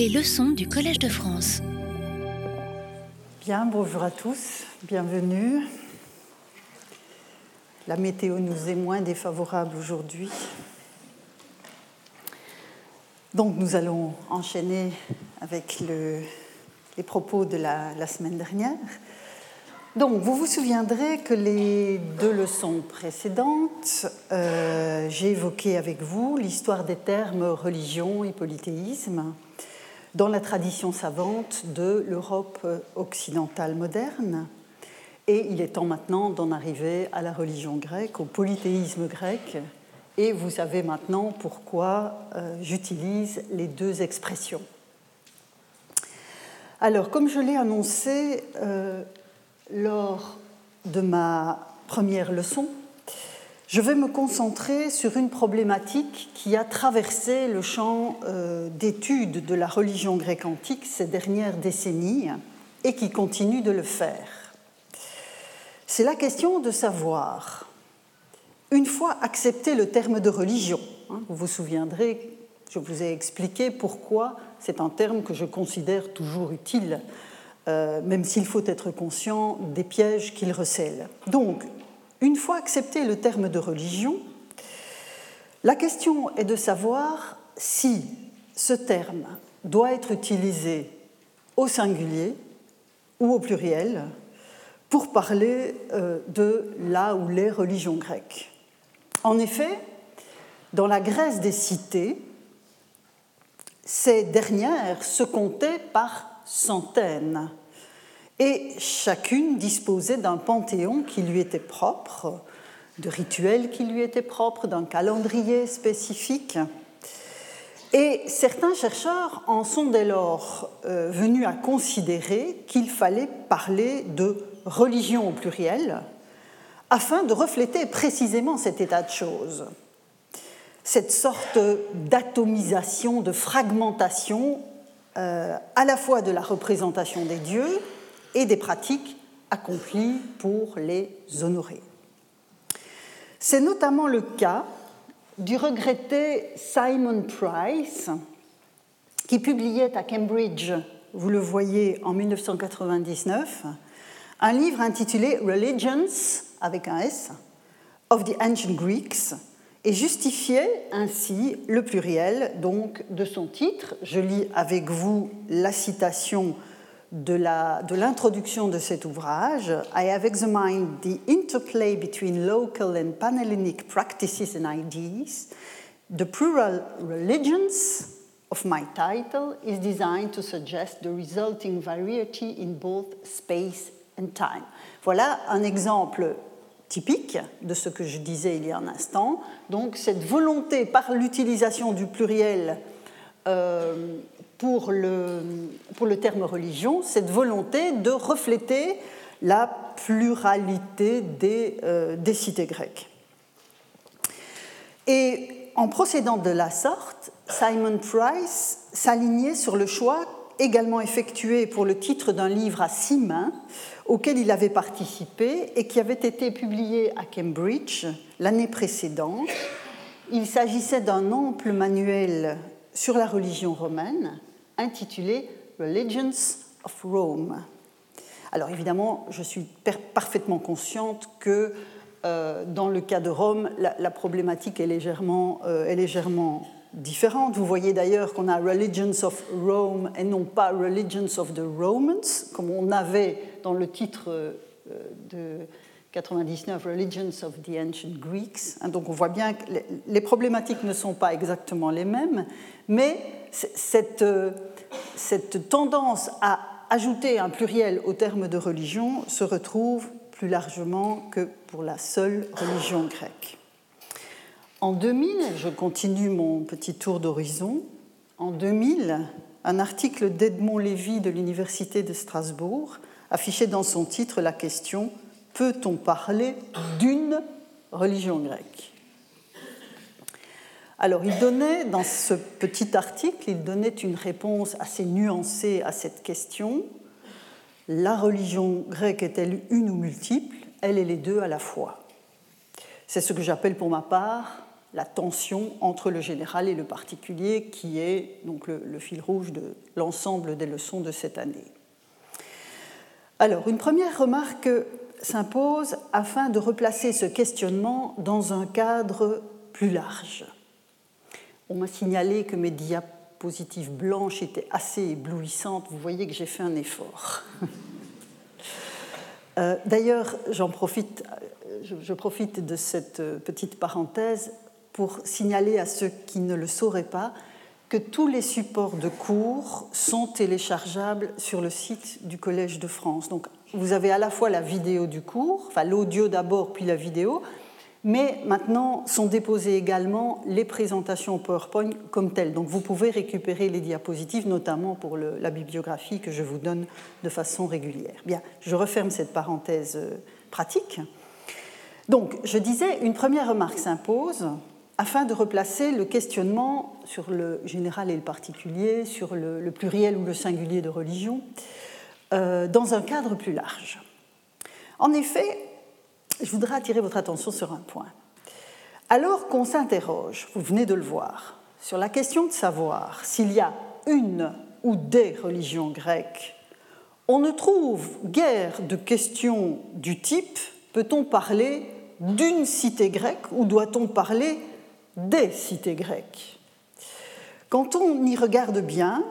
Les leçons du Collège de France. Bien, bonjour à tous, bienvenue. La météo nous est moins défavorable aujourd'hui. Donc nous allons enchaîner avec les propos de la, semaine dernière. Donc vous vous souviendrez que les deux leçons précédentes, euh, j'ai évoqué avec vous l'histoire des termes religion et polythéisme dans la tradition savante de l'Europe occidentale moderne. Et il est temps maintenant d'en arriver à la religion grecque, au polythéisme grec. Et vous savez maintenant pourquoi euh, j'utilise les deux expressions. Alors, comme je l'ai annoncé euh, lors de ma première leçon, je vais me concentrer sur une problématique qui a traversé le champ euh, d'étude de la religion grecque antique ces dernières décennies et qui continue de le faire. C'est la question de savoir, une fois accepté le terme de religion, hein, vous vous souviendrez, je vous ai expliqué pourquoi c'est un terme que je considère toujours utile, euh, même s'il faut être conscient des pièges qu'il recèle. Une fois accepté le terme de religion, la question est de savoir si ce terme doit être utilisé au singulier ou au pluriel pour parler euh, de la ou les religions grecques. En effet, dans la Grèce des cités, ces dernières se comptaient par centaines et chacune disposait d'un panthéon qui lui était propre, de rituels qui lui étaient propres, d'un calendrier spécifique. Et certains chercheurs en sont dès lors euh, venus à considérer qu'il fallait parler de religion au pluriel afin de refléter précisément cet état de choses, cette sorte d'atomisation, de fragmentation euh, à la fois de la représentation des dieux et des pratiques accomplies pour les honorer. C'est notamment le cas du regretté Simon Price, qui publiait à Cambridge, vous le voyez, en 1999, un livre intitulé Religions, avec un S, of the Ancient Greeks, et justifiait ainsi le pluriel donc de son titre. Je lis avec vous la citation de l'introduction de, cet ouvrage, I have examined the interplay between local and Panhellenic practices and ideas. The plural religions of my title is designed to suggest the resulting variety in both space and time. Voilà un exemple typique de ce que je disais il y a un instant. Donc cette volonté par l'utilisation du pluriel euh, pour le, pour le terme religion, cette volonté de refléter la pluralité des, euh, des cités grecques. Et en procédant de la sorte, Simon Price s'alignait sur le choix également effectué pour le titre d'un livre à six mains auquel il avait participé et qui avait été publié à Cambridge l'année précédente. Il s'agissait d'un ample manuel sur la religion romaine intitulé Religions of Rome. Alors évidemment, je suis parfaitement consciente que euh, dans le cas de Rome, la, problématique est légèrement, euh, est légèrement, différente. Vous voyez d'ailleurs qu'on a Religions of Rome et non pas Religions of the Romans, comme on avait dans le titre euh, de 99, Religions of the Ancient Greeks. Hein, donc on voit bien que les problématiques ne sont pas exactement les mêmes, mais cette, cette tendance à ajouter un pluriel au terme de religion se retrouve plus largement que pour la seule religion grecque. En 2000, je continue mon petit tour d'horizon. En 2000, un article d'Edmond Lévy de l'Université de Strasbourg affichait dans son titre la question Peut-on parler d'une religion grecque? Alors, il donnait, dans ce petit article, il donnait une réponse assez nuancée à cette question. La religion grecque est-elle une ou multiple? Elle et les deux à la fois. C'est ce que j'appelle pour ma part la tension entre le général et le particulier, qui est donc le, fil rouge de l'ensemble des leçons de cette année. Alors, une première remarque s'impose afin de replacer ce questionnement dans un cadre plus large. On m'a signalé que mes diapositives blanches étaient assez éblouissantes. Vous voyez que j'ai fait un effort. Euh, d'ailleurs, j'en profite, je profite de cette petite parenthèse pour signaler à ceux qui ne le sauraient pas que tous les supports de cours sont téléchargeables sur le site du Collège de France. Donc vous avez à la fois la vidéo du cours, enfin l'audio d'abord puis la vidéo, mais maintenant sont déposées également les présentations PowerPoint comme telles. Donc vous pouvez récupérer les diapositives, notamment pour la bibliographie que je vous donne de façon régulière. Bien, je referme cette parenthèse euh, pratique. Donc, je disais, une première remarque s'impose afin de replacer le questionnement sur le général et le particulier, sur le, pluriel ou le singulier de religion, euh, dans un cadre plus large. En effet, je voudrais attirer votre attention sur un point. Alors qu'on s'interroge, vous venez de le voir, sur la question de savoir s'il y a une ou des religions grecques, on ne trouve guère de questions du type peut-on parler d'une cité grecque ou doit-on parler des cités grecques? Quand on y regarde bien,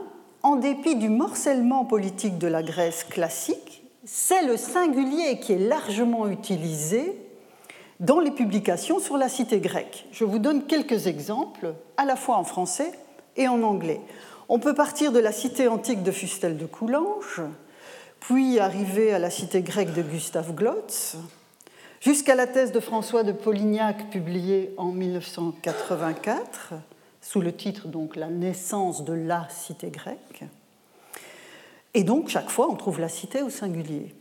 en dépit du morcellement politique de la Grèce classique, c'est le singulier qui est largement utilisé dans les publications sur la cité grecque. Je vous donne quelques exemples, à la fois en français et en anglais. On peut partir de la cité antique de Fustel de Coulanges, puis arriver à la cité grecque de Gustave Glotz, jusqu'à la thèse de François de Polignac publiée en 1984 sous le titre donc La naissance de la cité grecque. Et donc chaque fois on trouve la cité au singulier.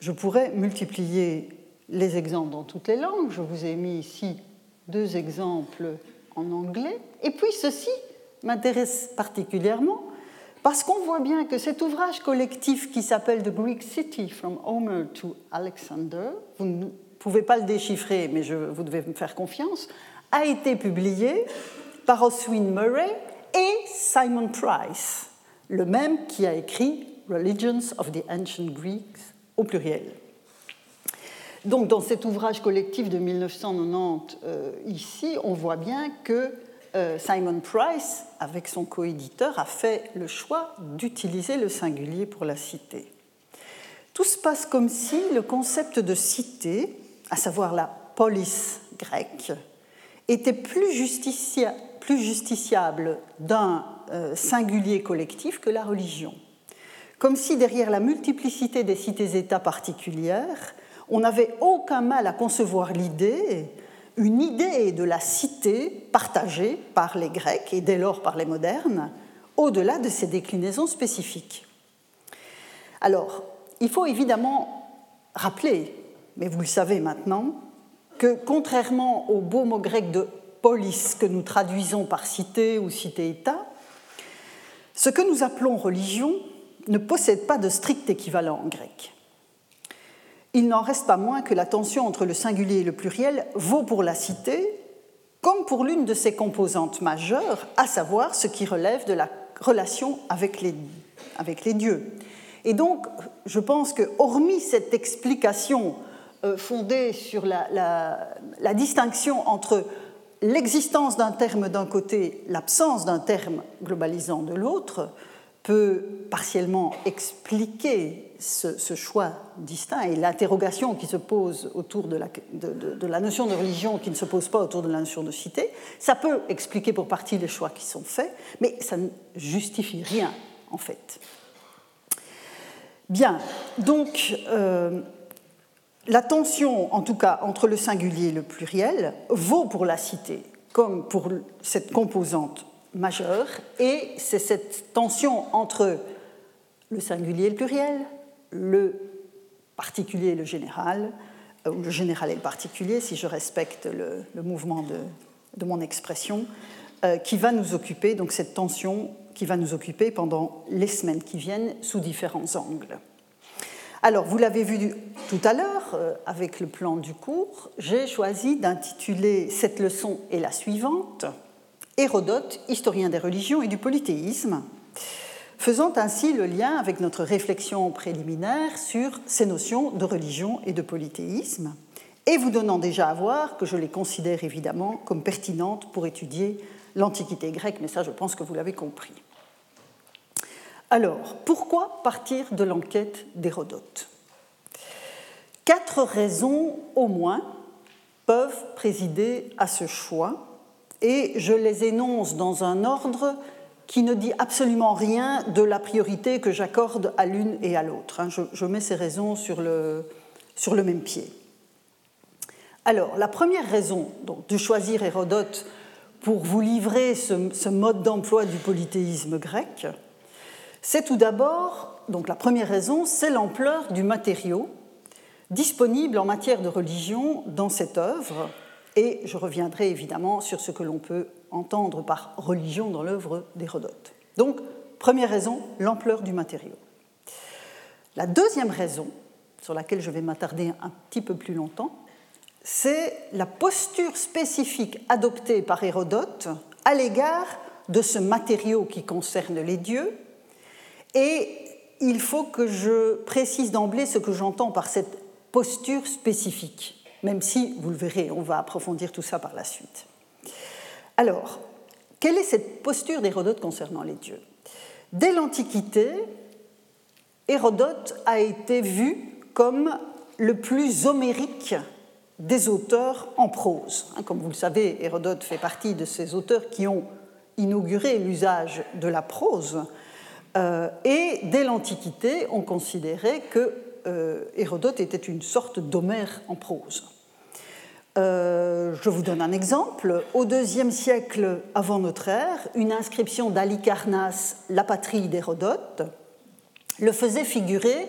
Je pourrais multiplier les exemples dans toutes les langues. Je vous ai mis ici deux exemples en anglais. Et puis ceci m'intéresse particulièrement parce qu'on voit bien que cet ouvrage collectif qui s'appelle The Greek City from Homer to Alexander, vous ne pouvez pas le déchiffrer, mais vous devez me faire confiance, a été publié par Oswin Murray et Simon Price, le même qui a écrit Religions of the Ancient Greeks au pluriel. Donc dans cet ouvrage collectif de 1990, euh, ici, on voit bien que euh, Simon Price, avec son coéditeur, a fait le choix d'utiliser le singulier pour la cité. Tout se passe comme si le concept de cité, à savoir la police grecque, était plus, justiciable d'un singulier collectif que la religion. Comme si derrière la multiplicité des cités-États particulières, on n'avait aucun mal à concevoir l'idée une idée de la cité partagée par les Grecs et dès lors par les modernes, au-delà de ces déclinaisons spécifiques. Alors, il faut évidemment rappeler, mais vous le savez maintenant, que contrairement au beau mot grec de polis que nous traduisons par cité ou cité-État, ce que nous appelons religion ne possède pas de strict équivalent en grec il n'en reste pas moins que la tension entre le singulier et le pluriel vaut pour la cité comme pour l'une de ses composantes majeures, à savoir ce qui relève de la relation avec les, dieux. Et donc, je pense que, hormis cette explication euh, fondée sur la distinction entre l'existence d'un terme d'un côté, l'absence d'un terme globalisant de l'autre, peut partiellement expliquer ce, choix distinct et l'interrogation qui se pose autour de la, notion de religion qui ne se pose pas autour de la notion de cité. Ça peut expliquer pour partie les choix qui sont faits, mais ça ne justifie rien en fait. Bien, donc euh, la tension, en tout cas, entre le singulier et le pluriel vaut pour la cité comme pour cette composante majeure, et c'est cette tension entre le singulier et le pluriel, le particulier et le général, euh, ou le général et le particulier, si je respecte le, mouvement de, mon expression, euh, qui va nous occuper, donc cette tension qui va nous occuper pendant les semaines qui viennent sous différents angles. Alors, vous l'avez vu tout à l'heure euh, avec le plan du cours, j'ai choisi d'intituler cette leçon et la suivante Hérodote, historien des religions et du polythéisme, faisant ainsi le lien avec notre réflexion préliminaire sur ces notions de religion et de polythéisme, et vous donnant déjà à voir que je les considère évidemment comme pertinentes pour étudier l'Antiquité grecque, mais ça je pense que vous l'avez compris. Alors, pourquoi partir de l'enquête d'Hérodote? Quatre raisons au moins peuvent présider à ce choix, et je les énonce dans un ordre qui ne dit absolument rien de la priorité que j'accorde à l'une et à l'autre. Hein. Je, mets ces raisons sur le, même pied. Alors, la première raison de choisir Hérodote pour vous livrer ce mode d'emploi du polythéisme grec, c'est tout d'abord, donc la première raison, c'est l'ampleur du matériau disponible en matière de religion dans cette œuvre, et je reviendrai évidemment sur ce que l'on peut entendre par religion dans l'œuvre d'Hérodote. Donc, première raison, l'ampleur du matériau. La deuxième raison, sur laquelle je vais m'attarder un petit peu plus longtemps, c'est la posture spécifique adoptée par Hérodote à l'égard de ce matériau qui concerne les dieux et il faut que je précise d'emblée ce que j'entends par cette posture spécifique, même si, vous le verrez, on va approfondir tout ça par la suite. Alors, quelle est cette posture d'Hérodote concernant les dieux? Dès l'Antiquité, Hérodote a été vu comme le plus homérique des auteurs en prose. Hein, comme vous le savez, Hérodote fait partie de ces auteurs qui ont inauguré l'usage de la prose et dès l'Antiquité, on considérait que euh, Hérodote était une sorte d'Homère en prose. Euh, je vous donne un exemple. Au IIe siècle avant notre ère, une inscription d'Alicarnasse, la patrie d'Hérodote, le faisait figurer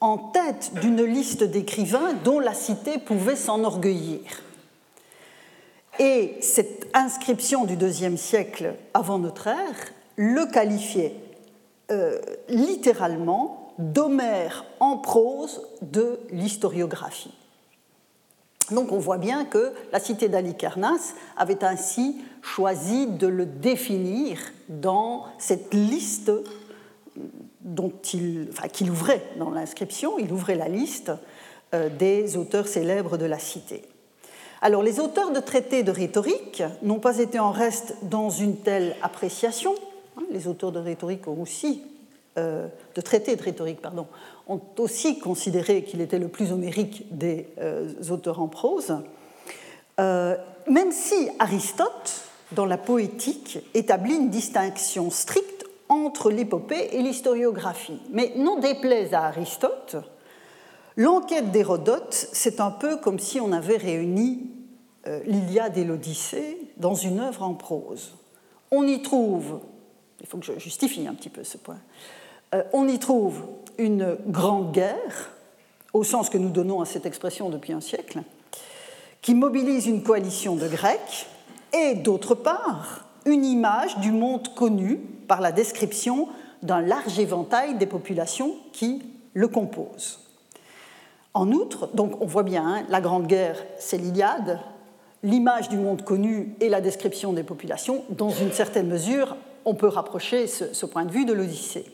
en tête d'une liste d'écrivains dont la cité pouvait s'enorgueillir. Et cette inscription du IIe siècle avant notre ère le qualifiait euh, littéralement d'Homère en prose de l'historiographie. Donc on voit bien que la cité d'Alicarnasse avait ainsi choisi de le définir dans cette liste dont il, enfin, qu'il ouvrait dans l'inscription, il ouvrait la liste euh, des auteurs célèbres de la cité. Alors les auteurs de traités de rhétorique n'ont pas été en reste dans une telle appréciation, les auteurs de rhétorique ont aussi, euh, de traités de rhétorique, pardon, ont aussi considéré qu'il était le plus homérique des euh, auteurs en prose, euh, même si Aristote, dans la poétique, établit une distinction stricte entre l'épopée et l'historiographie. Mais non déplaise à Aristote, l'enquête d'Hérodote, c'est un peu comme si on avait réuni l'Iliade et l'Odyssée dans une œuvre en prose. On y trouve il faut que je justifie un petit peu ce point. Euh, on y trouve une grande guerre, au sens que nous donnons à cette expression depuis un siècle, qui mobilise une coalition de Grecs, et d'autre part, une image du monde connu par la description d'un large éventail des populations qui le composent. En outre, donc on voit bien, hein, la Grande Guerre, c'est l'Iliade, l'image du monde connu et la description des populations, dans une certaine mesure, on peut rapprocher ce, point de vue de l'Odyssée.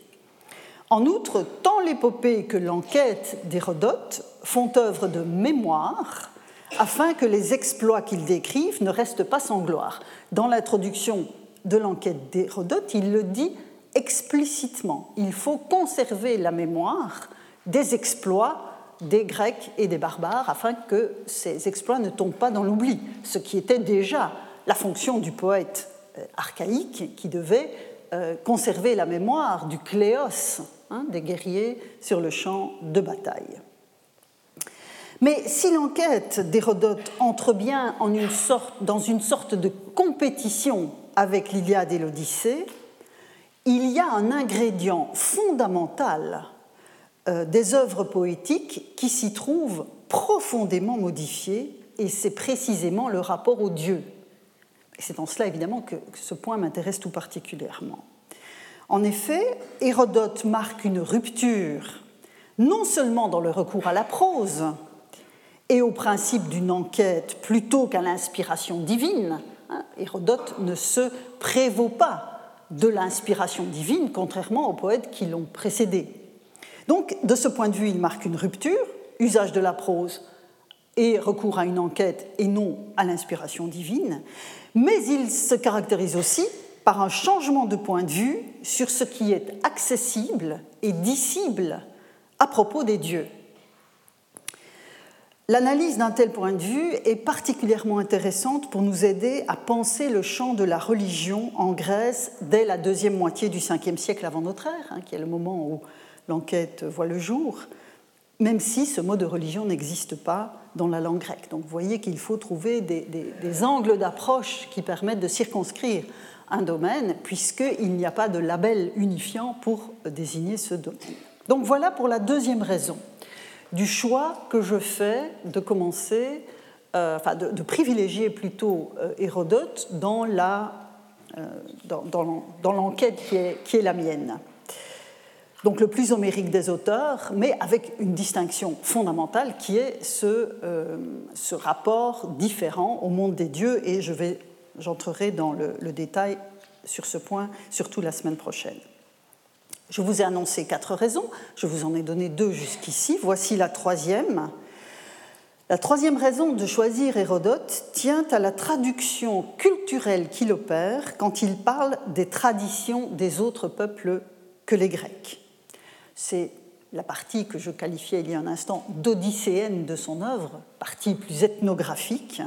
En outre, tant l'épopée que l'enquête d'Hérodote font œuvre de mémoire afin que les exploits qu'ils décrivent ne restent pas sans gloire. Dans l'introduction de l'enquête d'Hérodote, il le dit explicitement. Il faut conserver la mémoire des exploits des Grecs et des barbares afin que ces exploits ne tombent pas dans l'oubli, ce qui était déjà la fonction du poète archaïque qui devait euh, conserver la mémoire du cléos hein, des guerriers sur le champ de bataille. Mais si l'enquête d'Hérodote entre bien en une sorte, dans une sorte de compétition avec l'Iliade et l'Odyssée, il y a un ingrédient fondamental euh, des œuvres poétiques qui s'y trouve profondément modifié, et c'est précisément le rapport au Dieu et c'est en cela évidemment que ce point m'intéresse tout particulièrement. En effet, Hérodote marque une rupture non seulement dans le recours à la prose et au principe d'une enquête plutôt qu'à l'inspiration divine, hein, Hérodote ne se prévaut pas de l'inspiration divine, contrairement aux poètes qui l'ont précédé. Donc, de ce point de vue, il marque une rupture, usage de la prose et recours à une enquête et non à l'inspiration divine, mais il se caractérise aussi par un changement de point de vue sur ce qui est accessible et dissible à propos des dieux. L'analyse d'un tel point de vue est particulièrement intéressante pour nous aider à penser le champ de la religion en Grèce dès la deuxième moitié du 5e siècle avant notre ère, hein, qui est le moment où l'enquête voit le jour, même si ce mot de religion n'existe pas dans la langue grecque. Donc vous voyez qu'il faut trouver des, angles d'approche qui permettent de circonscrire un domaine, puisqu'il n'y a pas de label unifiant pour désigner ce domaine. Donc voilà pour la deuxième raison du choix que je fais de commencer, euh, enfin de, privilégier plutôt euh, Hérodote dans euh, dans, l'enquête qui est, qui est, la mienne. Donc le plus homérique des auteurs, mais avec une distinction fondamentale qui est ce, ce rapport différent au monde des dieux, et j'entrerai dans le détail sur ce point, surtout la semaine prochaine. Je vous ai annoncé quatre raisons, je vous en ai donné deux jusqu'ici, voici la troisième. La troisième raison de choisir Hérodote tient à la traduction culturelle qu'il opère quand il parle des traditions des autres peuples que les Grecs. C'est la partie que je qualifiais il y a un instant d'odysséenne de son œuvre, partie plus ethnographique.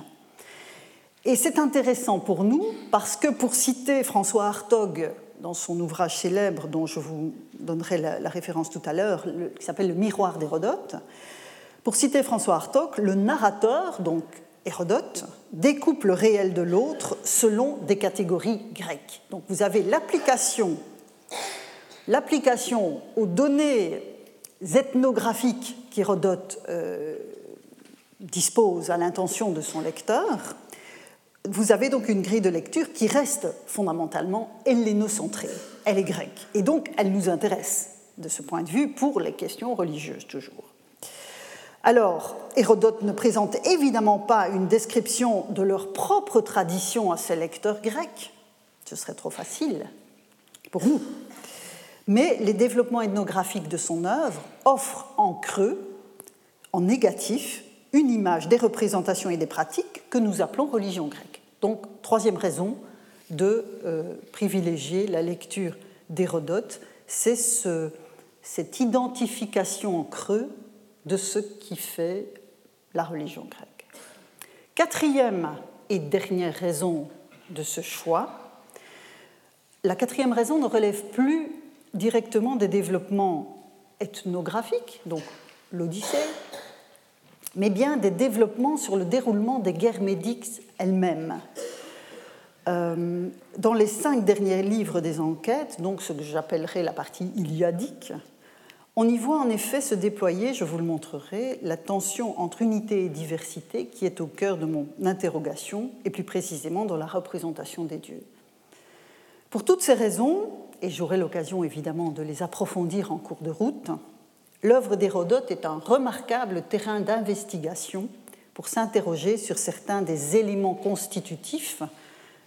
Et c'est intéressant pour nous parce que, pour citer François Hartog dans son ouvrage célèbre, dont je vous donnerai la, référence tout à l'heure, qui s'appelle Le miroir d'Hérodote. Pour citer François Hartog, le narrateur, donc Hérodote, découpe le réel de l'autre selon des catégories grecques. Donc vous avez l'application, l'application aux données ethnographiques qu'Hérodote euh, dispose à l'intention de son lecteur, vous avez donc une grille de lecture qui reste fondamentalement hellénocentrée. Elle est grecque. Et donc, elle nous intéresse de ce point de vue pour les questions religieuses toujours. Alors, Hérodote ne présente évidemment pas une description de leur propre tradition à ses lecteurs grecs. Ce serait trop facile pour nous. Mais les développements ethnographiques de son œuvre offrent en creux, en négatif, une image des représentations et des pratiques que nous appelons religion grecque. Donc, troisième raison de euh, privilégier la lecture d'Hérodote, c'est cette identification en creux de ce qui fait la religion grecque. Quatrième et dernière raison de ce choix, la quatrième raison ne relève plus directement des développements ethnographiques, donc l'Odyssée, mais bien des développements sur le déroulement des guerres médiques elles-mêmes. Euh, dans les cinq derniers livres des enquêtes, donc ce que j'appellerai la partie iliadique, on y voit en effet se déployer, je vous le montrerai, la tension entre unité et diversité qui est au cœur de mon interrogation, et plus précisément dans la représentation des dieux. Pour toutes ces raisons, et j'aurai l'occasion évidemment de les approfondir en cours de route, l'œuvre d'Hérodote est un remarquable terrain d'investigation pour s'interroger sur certains des éléments constitutifs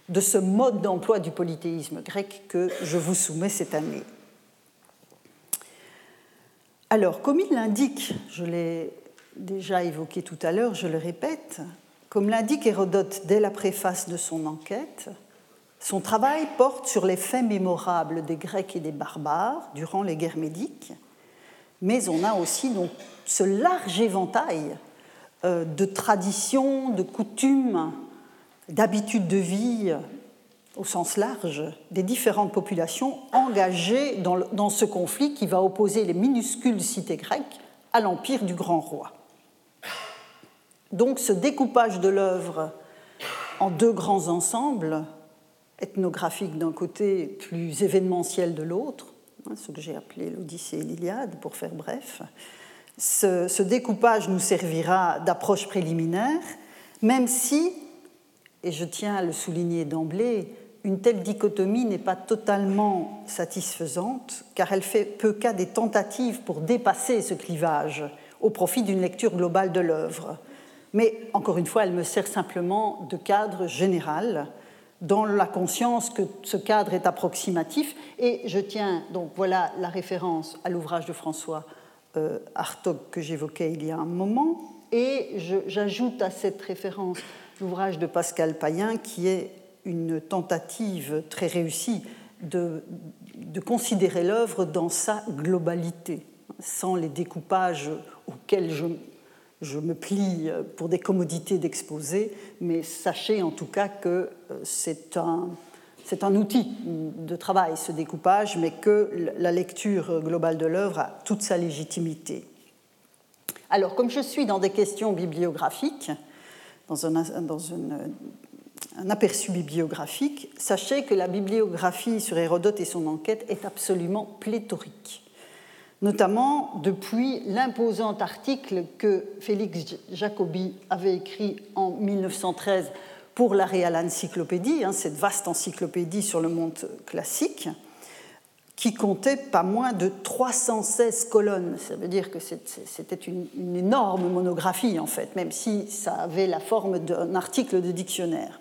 de ce mode d'emploi du polythéisme grec que je vous soumets cette année. Alors, comme il l'indique, je l'ai déjà évoqué tout à l'heure, je le répète, comme l'indique Hérodote dès la préface de son enquête, son travail porte sur les faits mémorables des Grecs et des barbares durant les guerres médiques, mais on a aussi donc ce large éventail euh, de traditions, de coutumes, d'habitudes de vie au sens large des différentes populations engagées dans, dans ce conflit qui va opposer les minuscules cités grecques à l'empire du grand roi. Donc ce découpage de l'œuvre en deux grands ensembles, ethnographiques d'un côté, plus événementiel de l'autre, Hein, ce que j'ai appelé l'Odyssée et l'Iliade, pour faire bref. Ce, découpage nous servira d'approche préliminaire, même si, et je tiens à le souligner d'emblée, une telle dichotomie n'est pas totalement satisfaisante, car elle fait peu cas des tentatives pour dépasser ce clivage au profit d'une lecture globale de l'œuvre. Mais encore une fois, elle me sert simplement de cadre général dans la conscience que ce cadre est approximatif. Et je tiens, donc voilà la référence à l'ouvrage de François euh, Hartog que j'évoquais il y a un moment. Et j'ajoute à cette référence l'ouvrage de Pascal Payen qui est une tentative très réussie de, de considérer l'œuvre dans sa globalité, sans les découpages auxquels je, je me plie pour des commodités d'exposer, mais sachez en tout cas que euh, c'est un, outil de travail, ce découpage, mais que la lecture globale de l'œuvre a toute sa légitimité. Alors, comme je suis dans des questions bibliographiques, dans un, dans un aperçu bibliographique, sachez que la bibliographie sur Hérodote et son enquête est absolument pléthorique notamment depuis l'imposant article que Félix Jacobi avait écrit en 1913 pour la Real Encyclopédie, hein, cette vaste encyclopédie sur le monde classique, qui comptait pas moins de 316 colonnes. Ça veut dire que c'était une, énorme monographie, en fait, même si ça avait la forme d'un article de dictionnaire.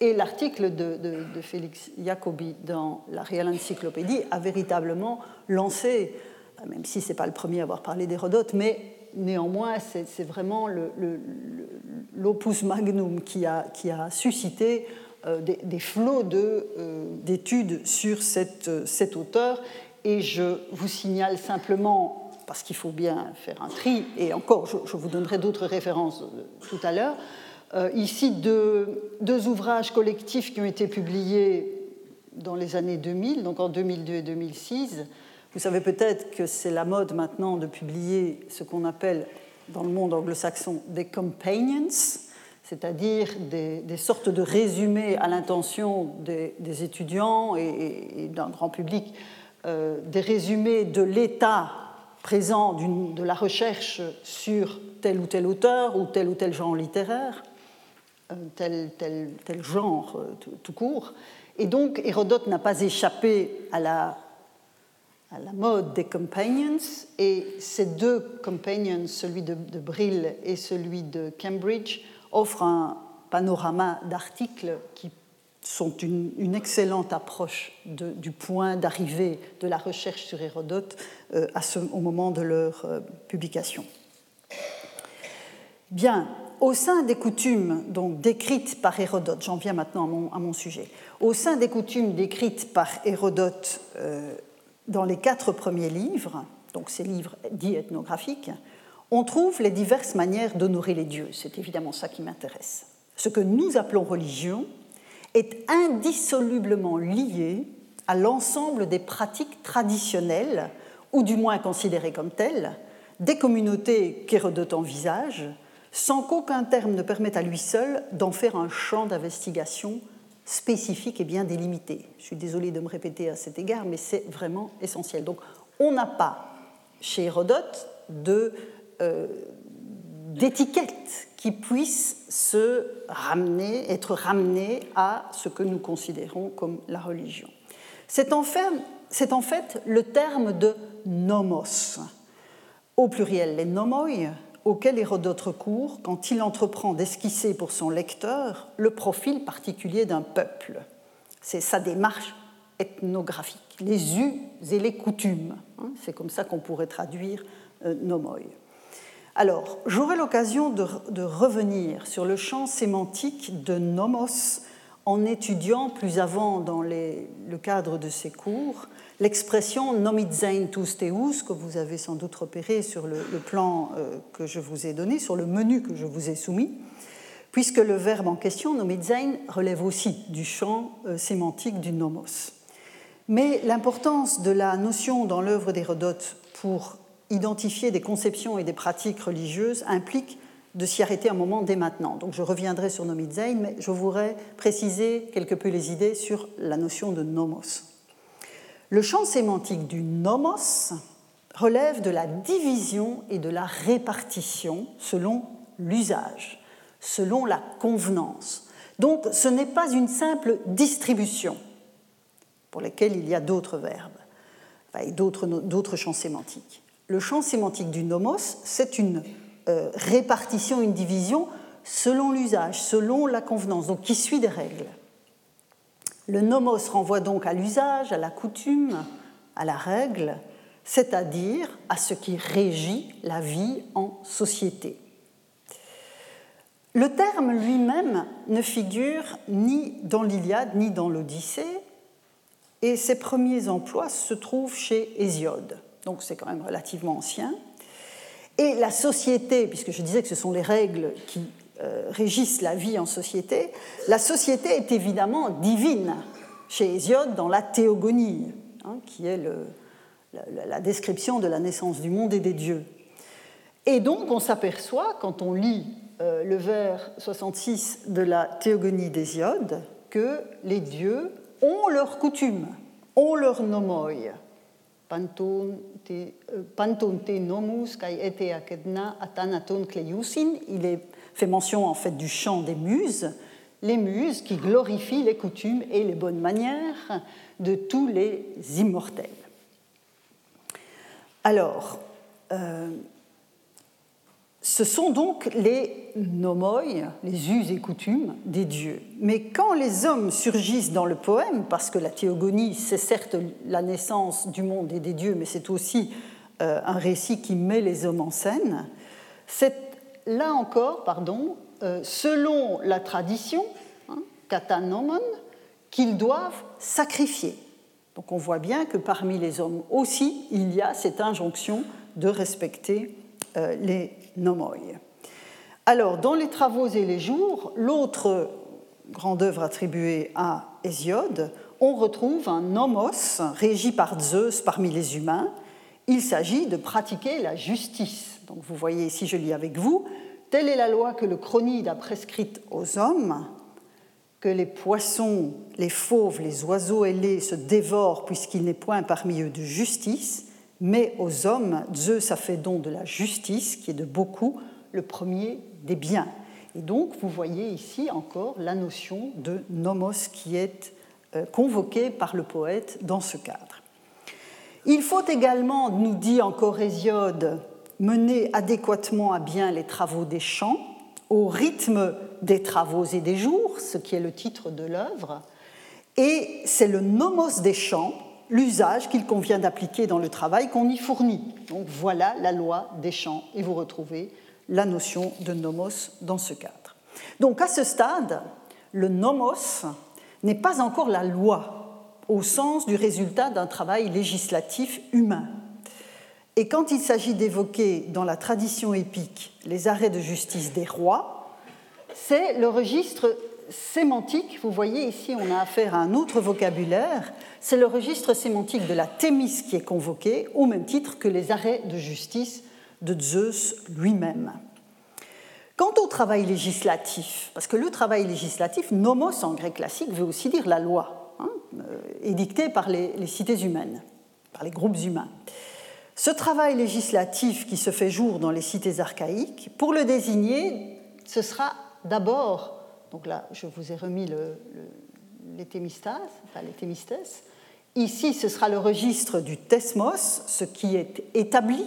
Et l'article de, de, Félix Jacobi dans la Real Encyclopédie a véritablement lancé même si ce n'est pas le premier à avoir parlé d'Hérodote, mais néanmoins, c'est vraiment l'opus magnum qui a, suscité euh, des, flots euh, d'études sur cette, cet auteur. Et je vous signale simplement, parce qu'il faut bien faire un tri, et encore, je, vous donnerai d'autres références euh, tout à l'heure, ici deux, ouvrages collectifs qui ont été publiés dans les années 2000, donc en 2002 et 2006, vous savez peut-être que c'est la mode maintenant de publier ce qu'on appelle dans le monde anglo-saxon des companions, c'est-à-dire des, sortes de résumés à l'intention des, étudiants et, d'un grand public, euh, des résumés de l'état présent de la recherche sur tel ou tel auteur ou tel ou tel genre littéraire, euh, tel, tel, tel genre euh, tout, tout court. Et donc Hérodote n'a pas échappé à la à la mode des companions, et ces deux companions, celui de, Brill et celui de Cambridge, offrent un panorama d'articles qui sont une, excellente approche du point d'arrivée de la recherche sur Hérodote euh, au moment de leur euh, publication. Bien, au sein des coutumes donc décrites par Hérodote, j'en viens maintenant à mon, à mon, sujet, au sein des coutumes décrites par Hérodote euh, dans les quatre premiers livres, donc ces livres dits ethnographiques, on trouve les diverses manières d'honorer les dieux. C'est évidemment ça qui m'intéresse. Ce que nous appelons religion est indissolublement lié à l'ensemble des pratiques traditionnelles, ou du moins considérées comme telles, des communautés qu'Hérodote envisage, sans qu'aucun terme ne permette à lui seul d'en faire un champ d'investigation spécifique et bien délimité. Je suis désolée de me répéter à cet égard, mais c'est vraiment essentiel. Donc, on n'a pas chez Hérodote de, euh, d'étiquette qui puisse se ramener, être ramenée à ce que nous considérons comme la religion. C'est en fait le terme de nomos, au pluriel les nomoi, auquel Hérodote recourt quand il entreprend d'esquisser pour son lecteur le profil particulier d'un peuple. C'est sa démarche ethnographique, les us et les coutumes. Hein, c'est comme ça qu'on pourrait traduire euh, nomoi. Alors, j'aurai l'occasion de, revenir sur le champ sémantique de nomos en étudiant plus avant dans le cadre de ces cours l'expression sein tous teus que vous avez sans doute repéré sur le, plan euh, que je vous ai donné, sur le menu que je vous ai soumis, puisque le verbe en question, sein, relève aussi du champ euh, sémantique du nomos. Mais l'importance de la notion dans l'œuvre d'Hérodote pour identifier des conceptions et des pratiques religieuses implique de s'y arrêter un moment dès maintenant. Donc je reviendrai sur sein, mais je voudrais préciser quelque peu les idées sur la notion de nomos. Le champ sémantique du nomos relève de la division et de la répartition selon l'usage, selon la convenance, Donc ce n'est pas une simple distribution, pour laquelle il y a d'autres verbes et d'autres champs sémantiques. Le champ sémantique du nomos, c'est une euh, répartition, une division selon l'usage, selon la convenance, donc qui suit des règles. Le nomos renvoie donc à l'usage, à la coutume, à la règle, c'est-à-dire à ce qui régit la vie en société. Le terme lui-même ne figure ni dans l'Iliade ni dans l'Odyssée, et ses premiers emplois se trouvent chez Hésiode, donc c'est quand même relativement ancien. Et la société, puisque je disais que ce sont les règles qui régissent la vie en société, la société est évidemment divine chez Hésiode dans la théogonie, hein, qui est la, description de la naissance du monde et des dieux. Et donc on s'aperçoit, quand on lit euh, le vers 66 de la théogonie d'Hésiode, que les dieux ont leurs coutumes, ont leur nomoi. Panton te nomus kai ete akedna atanaton kleiusin. Il est fait mention en fait du chant des muses, les muses qui glorifient les coutumes et les bonnes manières de tous les immortels. Alors, euh, ce sont donc les nomoi, les us et coutumes des dieux. Mais quand les hommes surgissent dans le poème, parce que la théogonie, c'est certes la naissance du monde et des dieux, mais c'est aussi euh, un récit qui met les hommes en scène, c'est là encore, pardon, euh, selon la tradition, hein, katanomon, qu'ils doivent sacrifier. Donc on voit bien que parmi les hommes aussi, il y a cette injonction de respecter euh, les nomoi. Alors, dans les travaux et les jours, l'autre grande œuvre attribuée à Hésiode, on retrouve un nomos régi par Zeus parmi les humains. Il s'agit de pratiquer la justice. Donc vous voyez ici, je lis avec vous, telle est la loi que le chronide a prescrite aux hommes, que les poissons, les fauves, les oiseaux ailés se dévorent puisqu'il n'est point parmi eux de justice, mais aux hommes, Zeus a fait don de la justice, qui est de beaucoup le premier des biens. Et donc, vous voyez ici encore la notion de nomos qui est euh, convoquée par le poète dans ce cadre. Il faut également, nous dit encore Hésiode, mener adéquatement à bien les travaux des champs, au rythme des travaux et des jours, ce qui est le titre de l'œuvre, et c'est le nomos des champs l'usage qu'il convient d'appliquer dans le travail qu'on y fournit. Donc voilà la loi des champs et vous retrouvez la notion de nomos dans ce cadre. Donc à ce stade, le nomos n'est pas encore la loi au sens du résultat d'un travail législatif humain. Et quand il s'agit d'évoquer dans la tradition épique les arrêts de justice des rois, c'est le registre sémantique, vous voyez ici on a affaire à un autre vocabulaire, c'est le registre sémantique de la Thémis qui est convoqué, au même titre que les arrêts de justice de Zeus lui-même. Quant au travail législatif, parce que le travail législatif, nomos en grec classique, veut aussi dire la loi, hein, euh, édictée par les, les cités humaines, par les groupes humains. Ce travail législatif qui se fait jour dans les cités archaïques, pour le désigner, ce sera d'abord donc là, je vous ai remis le. Ici, ce sera le registre du thesmos, ce qui est établi,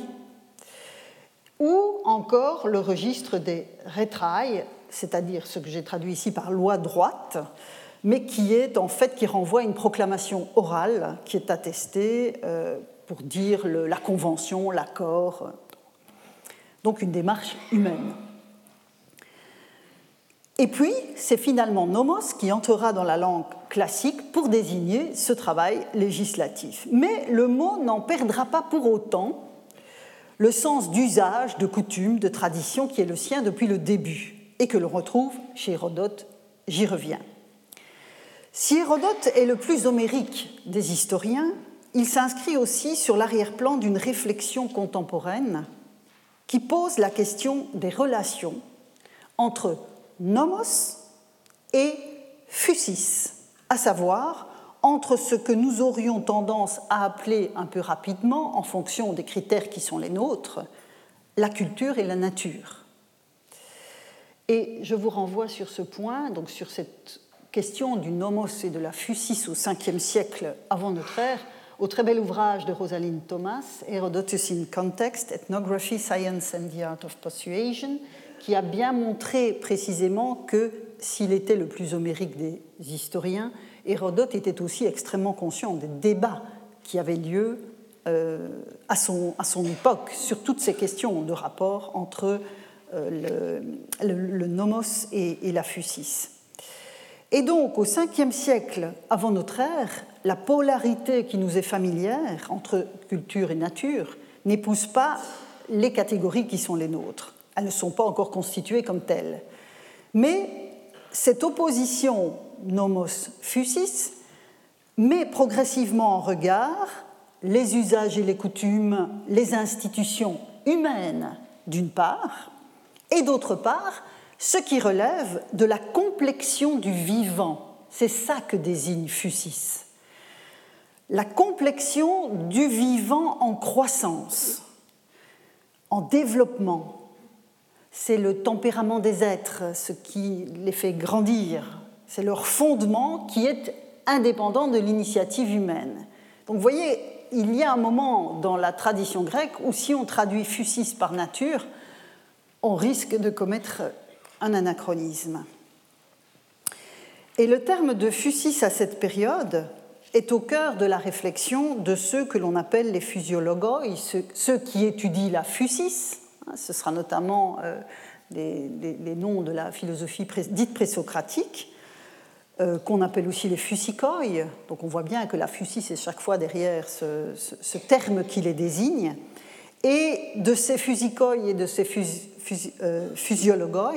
ou encore le registre des rétrailles, c'est-à-dire ce que j'ai traduit ici par loi droite, mais qui est en fait qui renvoie à une proclamation orale qui est attestée euh, pour dire la convention, l'accord, donc une démarche humaine. Et puis, c'est finalement nomos qui entrera dans la langue classique pour désigner ce travail législatif. Mais le mot n'en perdra pas pour autant le sens d'usage, de coutume, de tradition qui est le sien depuis le début et que l'on retrouve chez Hérodote, j'y reviens. Si Hérodote est le plus homérique des historiens, il s'inscrit aussi sur l'arrière-plan d'une réflexion contemporaine qui pose la question des relations entre nomos et fusis, à savoir entre ce que nous aurions tendance à appeler un peu rapidement, en fonction des critères qui sont les nôtres, la culture et la nature. Et je vous renvoie sur ce point, donc sur cette question du nomos et de la fusis au 5e siècle avant notre ère, au très bel ouvrage de Rosaline Thomas, Herodotus in Context, Ethnography, Science and the Art of Persuasion, qui a bien montré précisément que s'il était le plus homérique des historiens, Hérodote était aussi extrêmement conscient des débats qui avaient lieu euh, à, son, à, son, époque sur toutes ces questions de rapport entre euh, le, nomos et, la fusis. Et donc, au 5e siècle avant notre ère, la polarité qui nous est familière entre culture et nature n'épouse pas les catégories qui sont les nôtres. Elles ne sont pas encore constituées comme telles. Mais cette opposition nomos-fusis met progressivement en regard les usages et les coutumes, les institutions humaines d'une part, et d'autre part ce qui relève de la complexion du vivant. C'est ça que désigne Fusis. La complexion du vivant en croissance, en développement. C'est le tempérament des êtres, ce qui les fait grandir. C'est leur fondement qui est indépendant de l'initiative humaine. Donc vous voyez, il y a un moment dans la tradition grecque où si on traduit fusis par nature, on risque de commettre un anachronisme. Et le terme de fusis à cette période est au cœur de la réflexion de ceux que l'on appelle les physiologoi, ceux, qui étudient la fusis. Hein, ce sera notamment euh, les, noms de la philosophie dite présocratique, euh, qu'on appelle aussi les fusicoi. Donc on voit bien que la fusis est chaque fois derrière ce, terme qui les désigne. Et de ces fusicoi et de ces euh, physiologoi,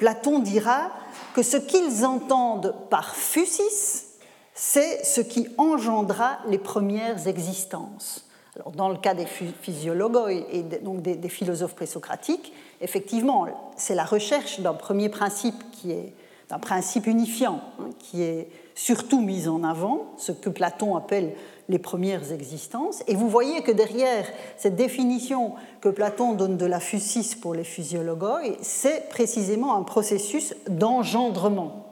Platon dira que ce qu'ils entendent par fusis, c'est ce qui engendra les premières existences. Alors, dans le cas des physiologoi et donc des, philosophes présocratiques, effectivement, c'est la recherche d'un premier principe qui est d'un principe unifiant, hein, qui est surtout mis en avant, ce que Platon appelle les premières existences. Et vous voyez que derrière cette définition que Platon donne de la fusis pour les physiologoi, c'est précisément un processus d'engendrement.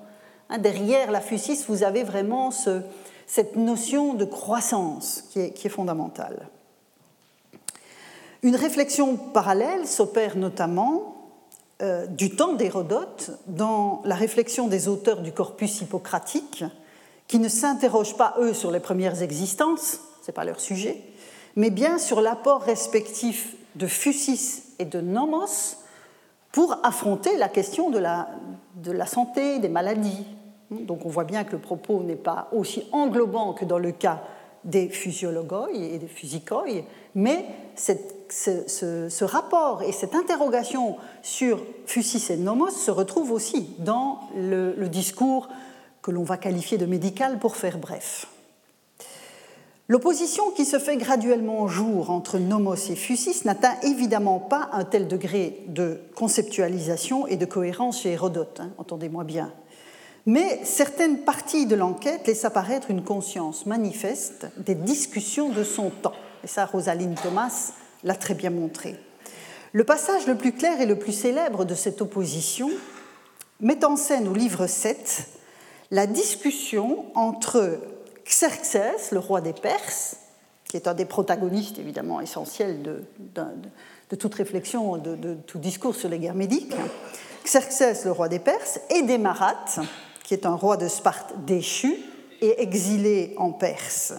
Hein, derrière la fusis, vous avez vraiment cette notion de croissance qui est, qui est fondamentale. Une réflexion parallèle s'opère notamment euh, du temps d'Hérodote dans la réflexion des auteurs du corpus hippocratique qui ne s'interrogent pas, eux, sur les premières existences, ce n'est pas leur sujet, mais bien sur l'apport respectif de Fusis et de Nomos pour affronter la question de la, de la santé, des maladies. Donc on voit bien que le propos n'est pas aussi englobant que dans le cas des physiologoi et des physicoi, mais ce, rapport et cette interrogation sur Fusis et Nomos se retrouvent aussi dans le discours que l'on va qualifier de médical pour faire bref. L'opposition qui se fait graduellement jour entre nomos et fusis n'atteint évidemment pas un tel degré de conceptualisation et de cohérence chez Hérodote, hein, entendez-moi bien. Mais certaines parties de l'enquête laissent apparaître une conscience manifeste des discussions de son temps. Et ça, Rosaline Thomas l'a très bien montré. Le passage le plus clair et le plus célèbre de cette opposition met en scène au livre 7 la discussion entre Xerxès, le roi des Perses, qui est un des protagonistes évidemment essentiels de, toute réflexion, de, tout discours sur les guerres médiques, Xerxès, le roi des Perses, et Démarate, qui est un roi de Sparte déchu et exilé en Perse.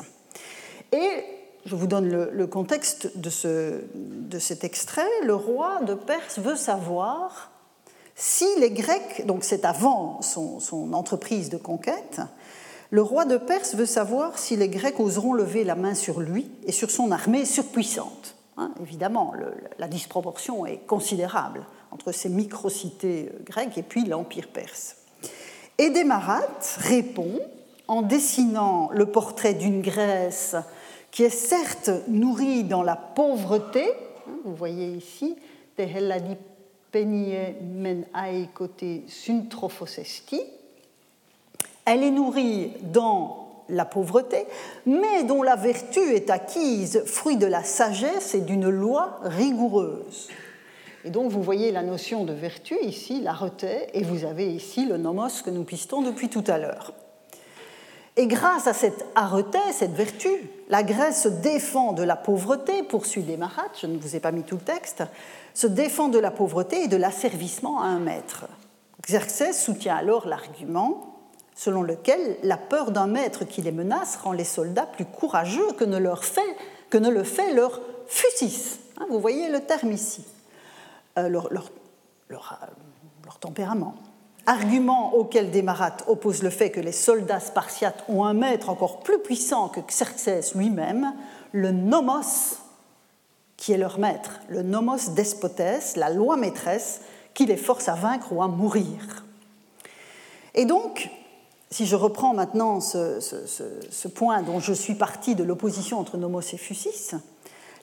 Et je vous donne le, contexte de, ce, de cet extrait. Le roi de Perse veut savoir si les Grecs, donc c'est avant son, entreprise de conquête, le roi de Perse veut savoir si les Grecs oseront lever la main sur lui et sur son armée surpuissante. Hein, évidemment, la disproportion est considérable entre ces micro-cités euh, grecques et puis l'Empire perse. Et Démarate répond en dessinant le portrait d'une Grèce qui est certes nourrie dans la pauvreté, hein, vous voyez ici, men Elle est nourrie dans la pauvreté, mais dont la vertu est acquise fruit de la sagesse et d'une loi rigoureuse. Et donc vous voyez la notion de vertu ici, la reté, et vous avez ici le nomos que nous pistons depuis tout à l'heure. Et grâce à cette arreté, cette vertu, la Grèce se défend de la pauvreté, poursuit Desmarat, je ne vous ai pas mis tout le texte, se défend de la pauvreté et de l'asservissement à un maître. Xerxès soutient alors l'argument selon lequel la peur d'un maître qui les menace rend les soldats plus courageux que ne, leur fait, que ne le fait leur fusis. Hein, vous voyez le terme ici, euh, euh, leur, tempérament. Argument auquel Desmarat oppose le fait que les soldats spartiates ont un maître encore plus puissant que Xerxès lui-même, le nomos, qui est leur maître, le nomos despotes, la loi maîtresse, qui les force à vaincre ou à mourir. Et donc, si je reprends maintenant ce, point dont je suis parti de l'opposition entre nomos et fusis,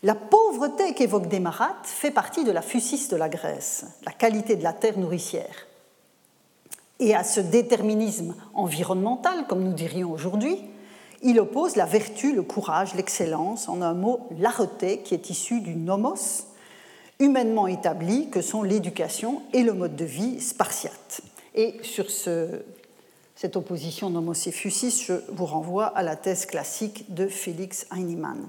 la pauvreté qu'évoque Desmarat fait partie de la fusis de la Grèce, la qualité de la terre nourricière. Et à ce déterminisme environnemental, comme nous dirions aujourd'hui, il oppose la vertu, le courage, l'excellence, en un mot, l'arreté, qui est issue du nomos, humainement établi, que sont l'éducation et le mode de vie spartiate. Et sur ce cette opposition nomos et fusis, je vous renvoie à la thèse classique de Félix Heinemann.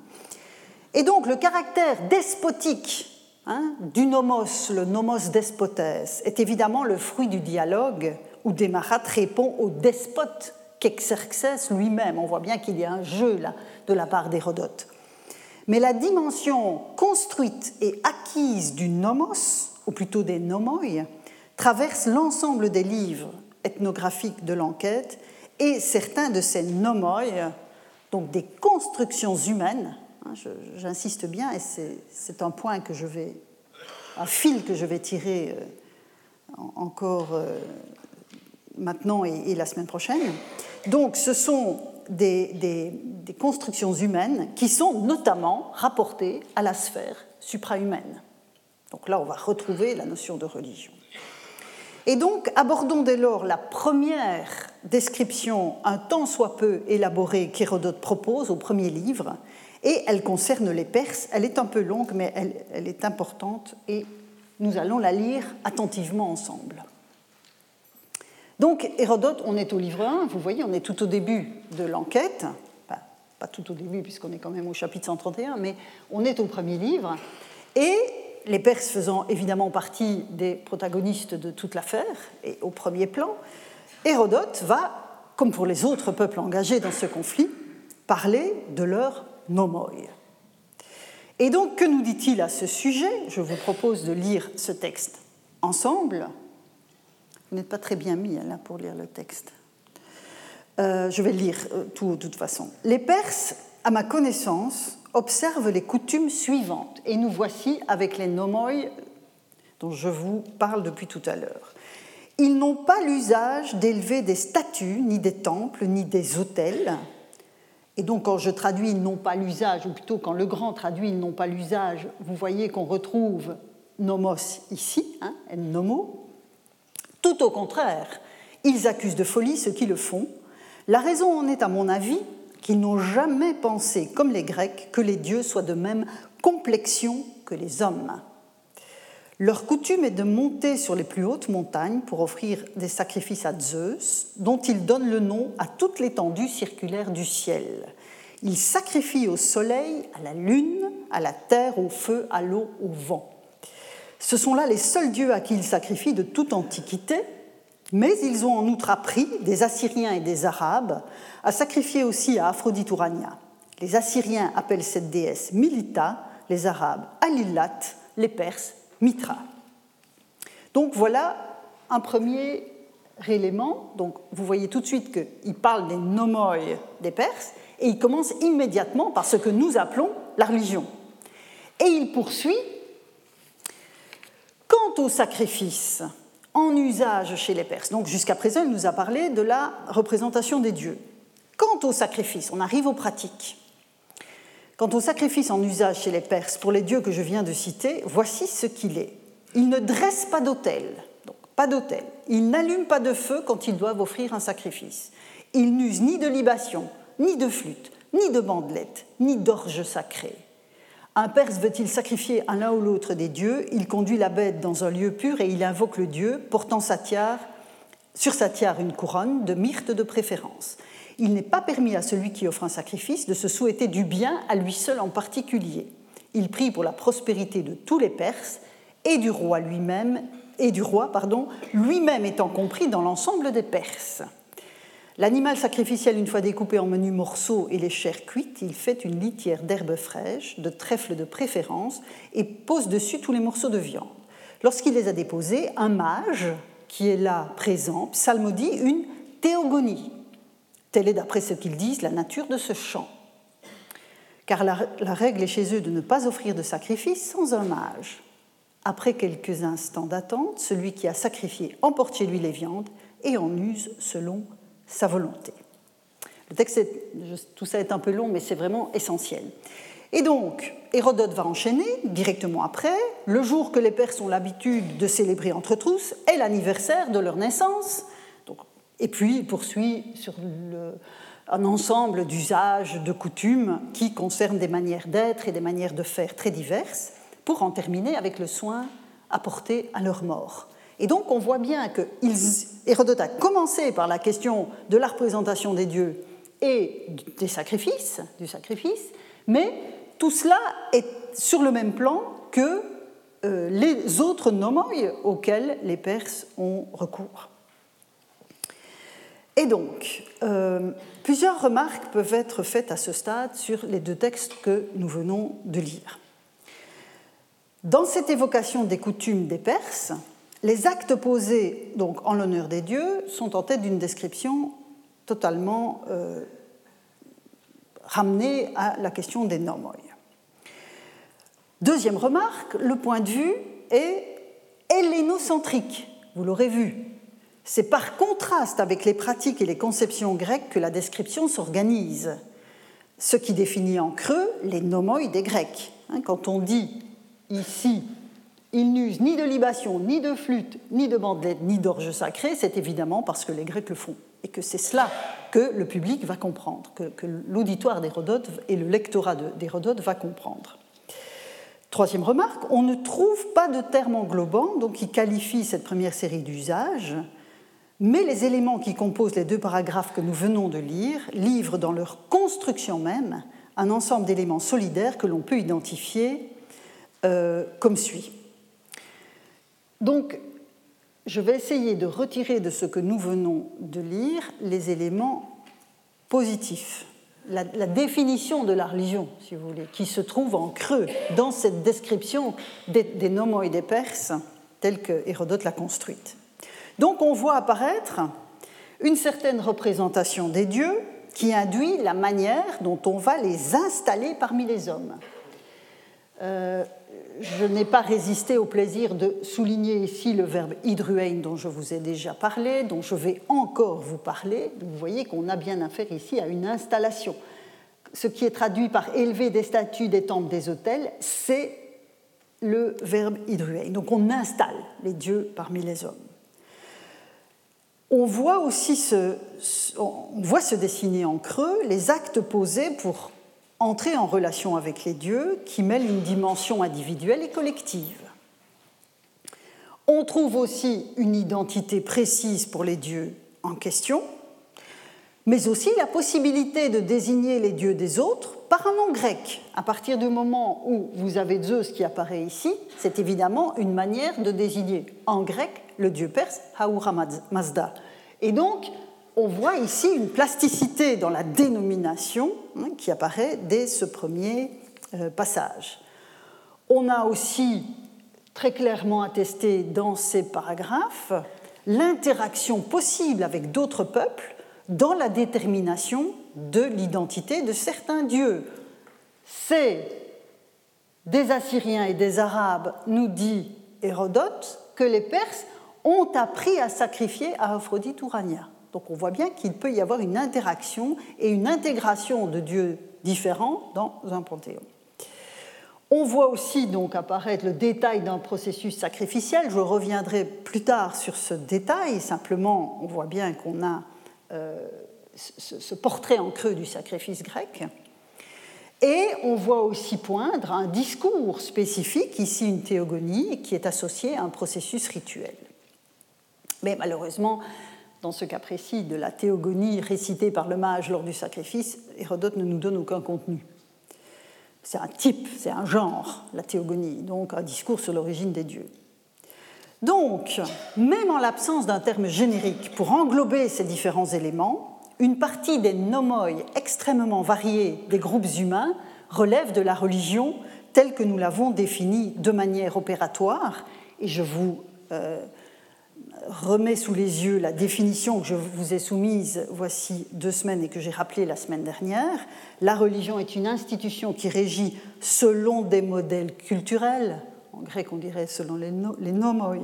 Et donc le caractère despotique hein, du nomos, le nomos despotes, est évidemment le fruit du dialogue où Desmarat répond au despote qu'Exerxès lui-même. On voit bien qu'il y a un jeu là de la part d'Hérodote. Mais la dimension construite et acquise du nomos, ou plutôt des nomoi, traverse l'ensemble des livres ethnographique de l'enquête et certains de ces nomoi, donc des constructions humaines, hein, j'insiste bien, et c'est un point que je vais, un fil que je vais tirer euh, encore euh, maintenant et, la semaine prochaine. Donc ce sont des, constructions humaines qui sont notamment rapportées à la sphère suprahumaine. Donc là, on va retrouver la notion de religion. Et donc, abordons dès lors la première description, un tant soit peu élaborée, qu'Hérodote propose au premier livre, et elle concerne les Perses. Elle est un peu longue, mais elle, est importante, et nous allons la lire attentivement ensemble. Donc, Hérodote, on est au livre 1, vous voyez, on est tout au début de l'enquête, pas tout au début, puisqu'on est quand même au chapitre 131, mais on est au premier livre, et les Perses faisant évidemment partie des protagonistes de toute l'affaire et au premier plan, Hérodote va, comme pour les autres peuples engagés dans ce conflit, parler de leur nomoi. Et donc, que nous dit-il à ce sujet? Je vous propose de lire ce texte ensemble. Vous n'êtes pas très bien mis là pour lire le texte. Euh, je vais lire euh, tout de toute façon. Les Perses, à ma connaissance, observe les coutumes suivantes. Et nous voici avec les nomoi dont je vous parle depuis tout à l'heure. Ils n'ont pas l'usage d'élever des statues, ni des temples, ni des autels. Et donc quand je traduis ils n'ont pas l'usage, ou plutôt quand le grand traduit ils n'ont pas l'usage, vous voyez qu'on retrouve nomos ici, hein, nomo. Tout au contraire, ils accusent de folie ceux qui le font. La raison en est, à mon avis, qu'ils n'ont jamais pensé, comme les Grecs, que les dieux soient de même complexion que les hommes. Leur coutume est de monter sur les plus hautes montagnes pour offrir des sacrifices à Zeus, dont ils donnent le nom à toute l'étendue circulaire du ciel. Ils sacrifient au soleil, à la lune, à la terre, au feu, à l'eau, au vent. Ce sont là les seuls dieux à qui ils sacrifient de toute antiquité, mais ils ont en outre appris, des Assyriens et des Arabes, à sacrifier aussi à Aphrodite Urania. Les Assyriens appellent cette déesse Milita, les Arabes Alilat, les Perses Mitra. Donc voilà un premier élément. Donc vous voyez tout de suite qu'il parle des nomoi des Perses et il commence immédiatement par ce que nous appelons la religion. Et il poursuit Quant au sacrifice, en usage chez les Perses. Donc jusqu'à présent, il nous a parlé de la représentation des dieux. Quant au sacrifice, on arrive aux pratiques. Quant au sacrifice en usage chez les Perses pour les dieux que je viens de citer, voici ce qu'il est. Ils ne dressent pas d'autel, donc pas d'autel. Ils n'allument pas de feu quand ils doivent offrir un sacrifice. Ils n'usent ni de libation, ni de flûte, ni de bandelette, ni d'orge sacrée. Un Perse veut-il sacrifier à l'un ou l'autre des dieux? Il conduit la bête dans un lieu pur et il invoque le dieu, portant sur sa tiare une couronne de myrte de préférence. Il n'est pas permis à celui qui offre un sacrifice de se souhaiter du bien à lui seul en particulier. Il prie pour la prospérité de tous les Perses et du roi lui-même, et du roi, pardon, lui-même étant compris dans l'ensemble des Perses. L'animal sacrificiel, une fois découpé en menus morceaux et les chairs cuites, il fait une litière d'herbes fraîches, de trèfle de préférence, et pose dessus tous les morceaux de viande. Lorsqu'il les a déposés, un mage, qui est là présent, psalmodie une théogonie. Telle est, d'après ce qu'ils disent, la nature de ce chant. Car la, règle est chez eux de ne pas offrir de sacrifice sans un mage. Après quelques instants d'attente, celui qui a sacrifié emporte chez lui les viandes et en use selon sa volonté. Le texte, tout ça est un peu long, mais c'est vraiment essentiel. Et donc, Hérodote va enchaîner directement après. Le jour que les Perses ont l'habitude de célébrer entre tous est l'anniversaire de leur naissance. et puis, il poursuit sur un ensemble d'usages, de coutumes qui concernent des manières d'être et des manières de faire très diverses, pour en terminer avec le soin apporté à leur mort. Et donc on voit bien que Hérodote a commencé par la question de la représentation des dieux et des sacrifices, du sacrifice, mais tout cela est sur le même plan que euh, les autres nomoi auxquels les Perses ont recours. Et donc, euh, plusieurs remarques peuvent être faites à ce stade sur les deux textes que nous venons de lire. Dans cette évocation des coutumes des Perses, les actes posés donc en l'honneur des dieux sont en tête d'une description totalement euh, ramenée à la question des nomoi. Deuxième remarque, le point de vue est hellénocentrique, vous l'aurez vu. C'est par contraste avec les pratiques et les conceptions grecques que la description s'organise, ce qui définit en creux les nomoi des Grecs. Hein, quand on dit ici ils n'usent ni de libation, ni de flûte, ni de bandelette, ni d'orge sacrée, c'est évidemment parce que les Grecs le font. Et que c'est cela que le public va comprendre, que, l'auditoire d'Hérodote et le lectorat d'Hérodote va comprendre. Troisième remarque, on ne trouve pas de terme englobant donc, qui qualifie cette première série d'usages, mais les éléments qui composent les deux paragraphes que nous venons de lire livrent dans leur construction même un ensemble d'éléments solidaires que l'on peut identifier euh, comme suit. Donc, je vais essayer de retirer de ce que nous venons de lire les éléments positifs, la, définition de la religion, si vous voulez, qui se trouve en creux dans cette description des, des nomoi et des Perses telle que Hérodote l'a construite. Donc on voit apparaître une certaine représentation des dieux qui induit la manière dont on va les installer parmi les hommes. Euh, je n'ai pas résisté au plaisir de souligner ici le verbe hydruein dont je vous ai déjà parlé, dont je vais encore vous parler. Vous voyez qu'on a bien affaire ici à une installation. Ce qui est traduit par élever des statues, des temples, des hôtels, c'est le verbe hydruein. Donc on installe les dieux parmi les hommes. On voit aussi se dessiner en creux les actes posés pour entrer en relation avec les dieux qui mêle une dimension individuelle et collective. On trouve aussi une identité précise pour les dieux en question, mais aussi la possibilité de désigner les dieux des autres par un nom grec. À partir du moment où vous avez Zeus qui apparaît ici, c'est évidemment une manière de désigner en grec le dieu perse Ahura Mazda. Et donc, on voit ici une plasticité dans la dénomination hein, qui apparaît dès ce premier euh, passage. On a aussi très clairement attesté dans ces paragraphes l'interaction possible avec d'autres peuples dans la détermination de l'identité de certains dieux. C'est des Assyriens et des Arabes, nous dit Hérodote, que les Perses ont appris à sacrifier à Aphrodite Urania. Donc on voit bien qu'il peut y avoir une interaction et une intégration de dieux différents dans un panthéon. On voit aussi donc apparaître le détail d'un processus sacrificiel. Je reviendrai plus tard sur ce détail. Simplement, on voit bien qu'on a euh, ce portrait en creux du sacrifice grec. Et on voit aussi poindre un discours spécifique, ici une théogonie, qui est associée à un processus rituel. Mais malheureusement, dans ce cas précis de la théogonie récitée par le mage lors du sacrifice, Hérodote ne nous donne aucun contenu. C'est un type, c'est un genre, la théogonie, donc un discours sur l'origine des dieux. Donc, même en l'absence d'un terme générique pour englober ces différents éléments, une partie des nomoi extrêmement variés des groupes humains relève de la religion telle que nous l'avons définie de manière opératoire, et je vous euh, remets sous les yeux la définition que je vous ai soumise voici deux semaines et que j'ai rappelée la semaine dernière. La religion est une institution qui régit selon des modèles culturels, en grec on dirait selon les, les nomoi,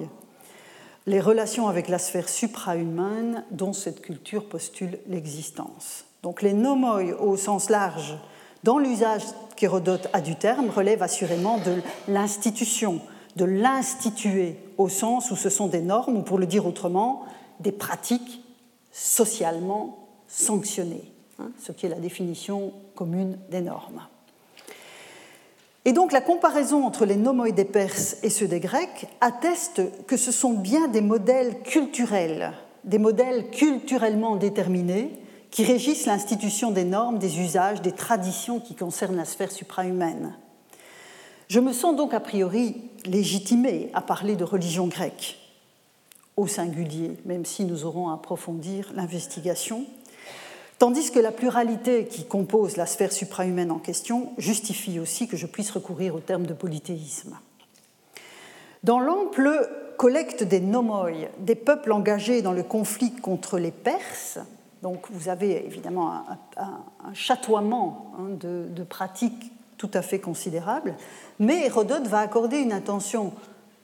les relations avec la sphère suprahumaine dont cette culture postule l'existence. Donc les nomoi au sens large, dans l'usage qu'Hérodote a du terme, relèvent assurément de l'institution, de l'instituer au sens où ce sont des normes, ou pour le dire autrement, des pratiques socialement sanctionnées, hein, ce qui est la définition commune des normes. Et donc la comparaison entre les nomoi des Perses et ceux des Grecs atteste que ce sont bien des modèles culturels, des modèles culturellement déterminés qui régissent l'institution des normes, des usages, des traditions qui concernent la sphère suprahumaine. Je me sens donc a priori légitimé à parler de religion grecque au singulier, même si nous aurons à approfondir l'investigation, tandis que la pluralité qui compose la sphère suprahumaine en question justifie aussi que je puisse recourir au terme de polythéisme. Dans l'ample collecte des nomoi, des peuples engagés dans le conflit contre les Perses, donc vous avez évidemment un, chatoiement hein, de, de pratiques tout à fait considérable, mais Hérodote va accorder une attention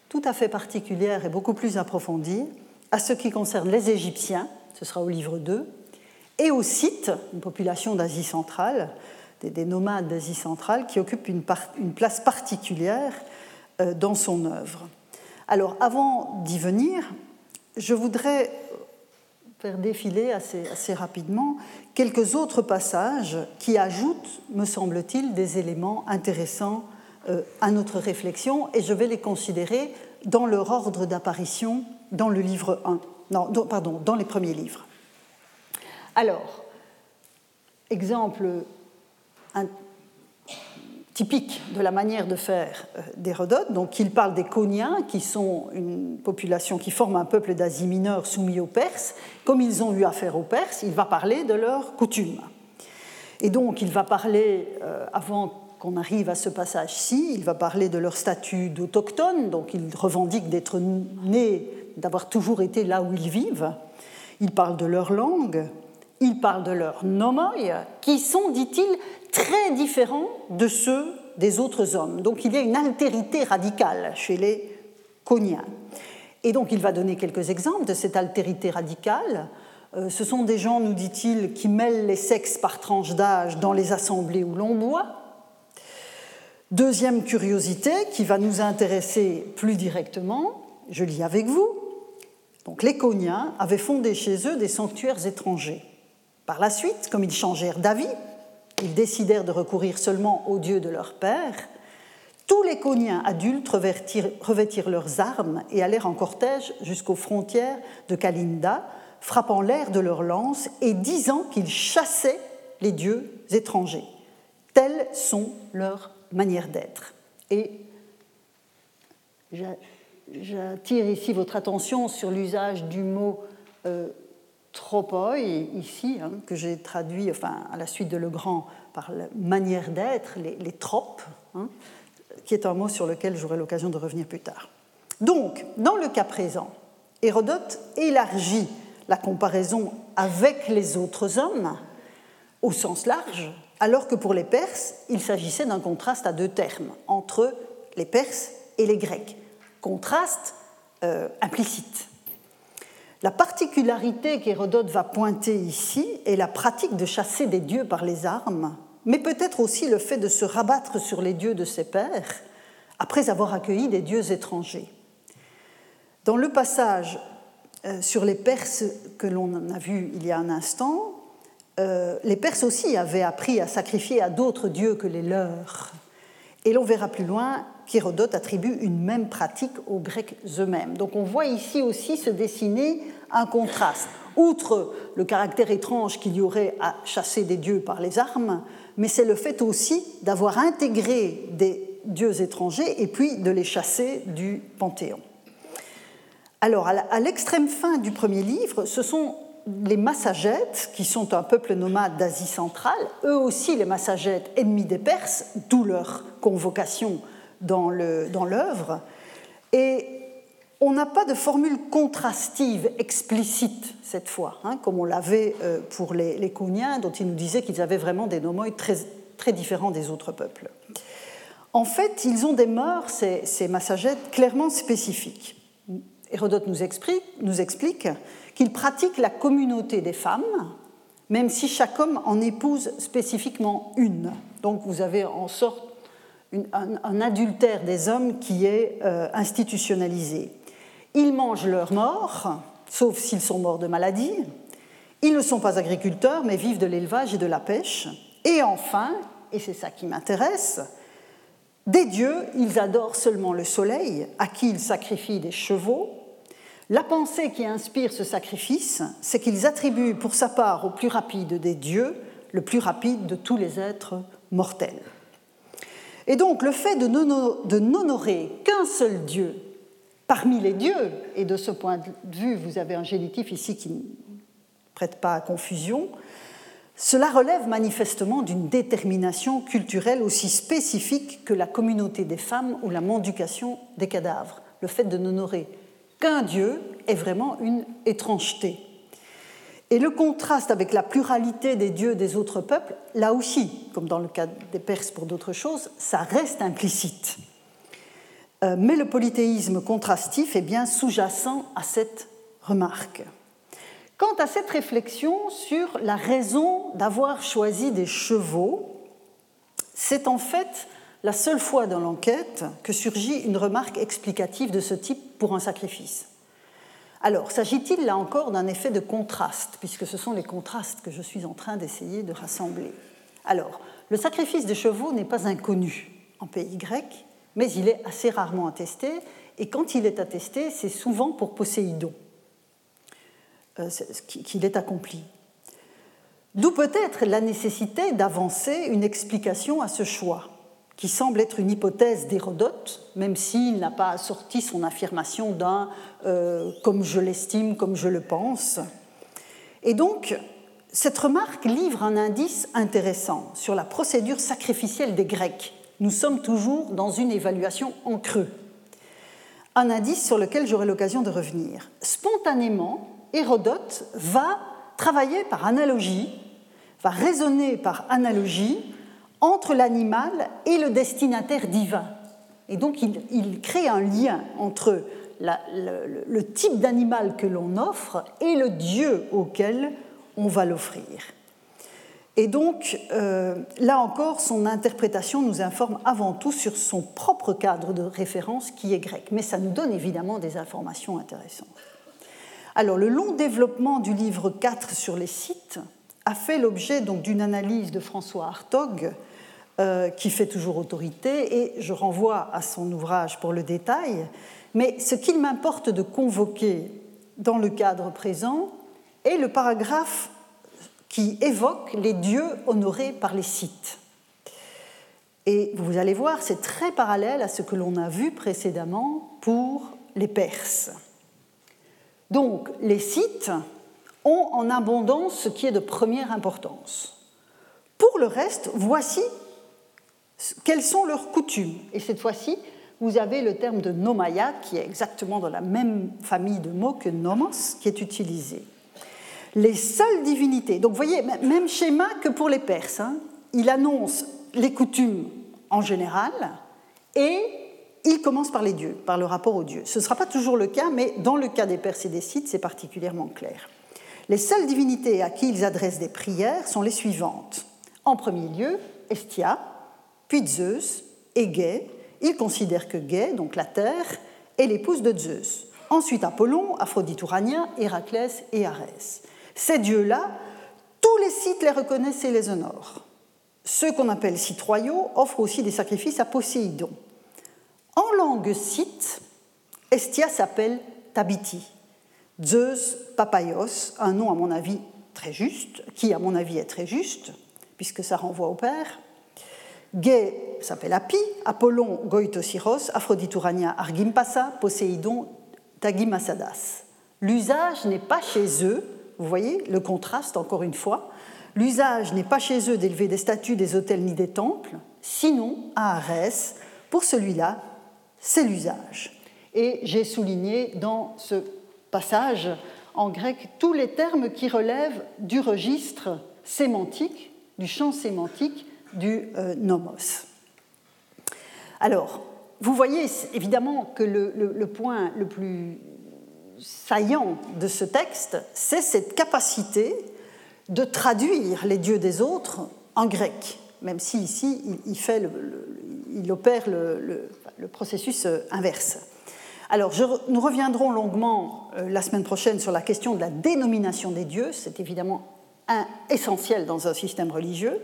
tout à fait particulière et beaucoup plus approfondie à ce qui concerne les Égyptiens, ce sera au livre 2, et aux Scythes, une population d'Asie centrale, des, nomades d'Asie centrale, qui occupent une, place particulière euh, dans son œuvre. Alors, avant d'y venir, je voudrais faire défiler assez, assez, rapidement quelques autres passages qui ajoutent, me semble-t-il, des éléments intéressants à notre réflexion et je vais les considérer dans leur ordre d'apparition dans le livre 1, non, pardon, dans les premiers livres. Alors, exemple typique de la manière de faire euh, d'Hérodote. Donc, il parle des Coniens, qui sont une population qui forme un peuple d'Asie mineure soumis aux Perses. Comme ils ont eu affaire aux Perses, il va parler de leurs coutumes. Et donc, il va parler, euh, avant qu'on arrive à ce passage-ci, il va parler de leur statut d'autochtones, donc ils revendiquent d'être nés, d'avoir toujours été là où ils vivent. Il parle de leur langue, il parle de leurs nomoi, qui sont, dit-il, très différents de ceux des autres hommes. Donc il y a une altérité radicale chez les Coniens. Et donc il va donner quelques exemples de cette altérité radicale. Euh, ce sont des gens, nous dit-il, qui mêlent les sexes par tranche d'âge dans les assemblées où l'on boit, Deuxième curiosité qui va nous intéresser plus directement, je lis avec vous. Donc les Coniens avaient fondé chez eux des sanctuaires étrangers. Par la suite, comme ils changèrent d'avis, ils décidèrent de recourir seulement aux dieux de leur père. Tous les Coniens adultes revêtirent leurs armes et allèrent en cortège jusqu'aux frontières de Kalinda, frappant l'air de leurs lances et disant qu'ils chassaient les dieux étrangers. Tels sont leurs manière d'être. Et j'attire ici votre attention sur l'usage du mot euh, tropoi, ici, hein, que j'ai traduit enfin, à la suite de Legrand par manière d'être, les, tropes, hein, qui est un mot sur lequel j'aurai l'occasion de revenir plus tard. Donc, dans le cas présent, Hérodote élargit la comparaison avec les autres hommes au sens large, alors que pour les Perses, il s'agissait d'un contraste à deux termes, entre les Perses et les Grecs. Contraste euh, implicite. La particularité qu'Hérodote va pointer ici est la pratique de chasser des dieux par les armes, mais peut-être aussi le fait de se rabattre sur les dieux de ses pères après avoir accueilli des dieux étrangers. Dans le passage euh, sur les Perses que l'on a vu il y a un instant, euh, les Perses aussi avaient appris à sacrifier à d'autres dieux que les leurs. Et l'on verra plus loin qu'Hérodote attribue une même pratique aux Grecs eux-mêmes. Donc on voit ici aussi se dessiner un contraste. Outre le caractère étrange qu'il y aurait à chasser des dieux par les armes, mais c'est le fait aussi d'avoir intégré des dieux étrangers et puis de les chasser du Panthéon. Alors, à l'extrême fin du premier livre, ce sont les Massagètes, qui sont un peuple nomade d'Asie centrale, eux aussi les Massagètes ennemis des Perses, d'où leur convocation dans l'œuvre. Et on n'a pas de formule contrastive explicite cette fois, hein, comme on l'avait euh, pour les, les dont ils nous disaient qu'ils avaient vraiment des nomoïdes très, très différents des autres peuples. En fait, ils ont des mœurs, ces, ces Massagètes, clairement spécifiques. Hérodote nous explique qu'il pratique la communauté des femmes, même si chaque homme en épouse spécifiquement une. Donc vous avez en sorte un, adultère des hommes qui est euh, institutionnalisé. Ils mangent leurs morts, sauf s'ils sont morts de maladie. Ils ne sont pas agriculteurs, mais vivent de l'élevage et de la pêche. Et enfin, et c'est ça qui m'intéresse, des dieux, ils adorent seulement le soleil, à qui ils sacrifient des chevaux, la pensée qui inspire ce sacrifice, c'est qu'ils attribuent pour sa part au plus rapide des dieux le plus rapide de tous les êtres mortels. Et donc le fait de n'honorer qu'un seul Dieu parmi les dieux, et de ce point de vue, vous avez un génitif ici qui ne prête pas à confusion, cela relève manifestement d'une détermination culturelle aussi spécifique que la communauté des femmes ou la mendication des cadavres. Le fait de n'honorer qu'un Dieu est vraiment une étrangeté. Et le contraste avec la pluralité des dieux des autres peuples, là aussi, comme dans le cas des Perses pour d'autres choses, ça reste implicite. Euh, mais le polythéisme contrastif est bien sous-jacent à cette remarque. Quant à cette réflexion sur la raison d'avoir choisi des chevaux, c'est en fait la seule fois dans l'enquête que surgit une remarque explicative de ce type pour un sacrifice. Alors, s'agit-il là encore d'un effet de contraste, puisque ce sont les contrastes que je suis en train d'essayer de rassembler? Alors, le sacrifice de chevaux n'est pas inconnu en pays grec, mais il est assez rarement attesté, et quand il est attesté, c'est souvent pour Poséidon euh, qu'il est accompli. D'où peut-être la nécessité d'avancer une explication à ce choix qui semble être une hypothèse d'Hérodote, même s'il n'a pas sorti son affirmation d'un euh, comme je l'estime, comme je le pense. Et donc, cette remarque livre un indice intéressant sur la procédure sacrificielle des Grecs. Nous sommes toujours dans une évaluation en creux. Un indice sur lequel j'aurai l'occasion de revenir. Spontanément, Hérodote va travailler par analogie, va raisonner par analogie entre l'animal et le destinataire divin. Et donc il, crée un lien entre le, type d'animal que l'on offre et le Dieu auquel on va l'offrir. Et donc, euh, là encore, son interprétation nous informe avant tout sur son propre cadre de référence qui est grec, mais ça nous donne évidemment des informations intéressantes. Alors, le long développement du livre 4 sur les sites a fait l'objet d'une analyse de François Hartog euh, qui fait toujours autorité, et je renvoie à son ouvrage pour le détail. Mais ce qu'il m'importe de convoquer dans le cadre présent est le paragraphe qui évoque les dieux honorés par les sites. Et vous allez voir, c'est très parallèle à ce que l'on a vu précédemment pour les Perses. Donc, les sites ont en abondance ce qui est de première importance. Pour le reste, voici quelles sont leurs coutumes? Et cette fois-ci, vous avez le terme de nomaya, qui est exactement dans la même famille de mots que nomos, qui est utilisé. Les seules divinités, donc vous voyez, même schéma que pour les Perses, hein. il annonce les coutumes en général et il commence par les dieux, par le rapport aux dieux. Ce ne sera pas toujours le cas, mais dans le cas des Perses et des Scythes, c'est particulièrement clair. Les seules divinités à qui ils adressent des prières sont les suivantes. En premier lieu, Estia, puis Zeus et Gai. Il considère que Gai, donc la terre, est l'épouse de Zeus. Ensuite Apollon, Aphrodite Urania, Héraclès et Arès. Ces dieux-là, tous les sites les reconnaissent et les honorent. Ceux qu'on appelle sites royaux offrent aussi des sacrifices à Poséidon. En langue site, Estia s'appelle Tabiti. Zeus Papaios, un nom à mon avis très juste, qui à mon avis est très juste, puisque ça renvoie au père. Gay s'appelle Api, Apollon Goitosiros, Aphrodite Urania Argimpasa, Poséidon Tagimasadas. L'usage n'est pas chez eux, vous voyez le contraste encore une fois, l'usage n'est pas chez eux d'élever des statues, des hôtels ni des temples, sinon à Arès, pour celui-là, c'est l'usage. Et j'ai souligné dans ce passage en grec tous les termes qui relèvent du registre sémantique, du champ sémantique du euh, nomos. Alors, vous voyez évidemment que le, point le plus saillant de ce texte, c'est cette capacité de traduire les dieux des autres en grec, même si ici il, opère le, processus euh, inverse. Alors, nous reviendrons longuement euh, la semaine prochaine sur la question de la dénomination des dieux. C'est évidemment un, essentiel dans un système religieux.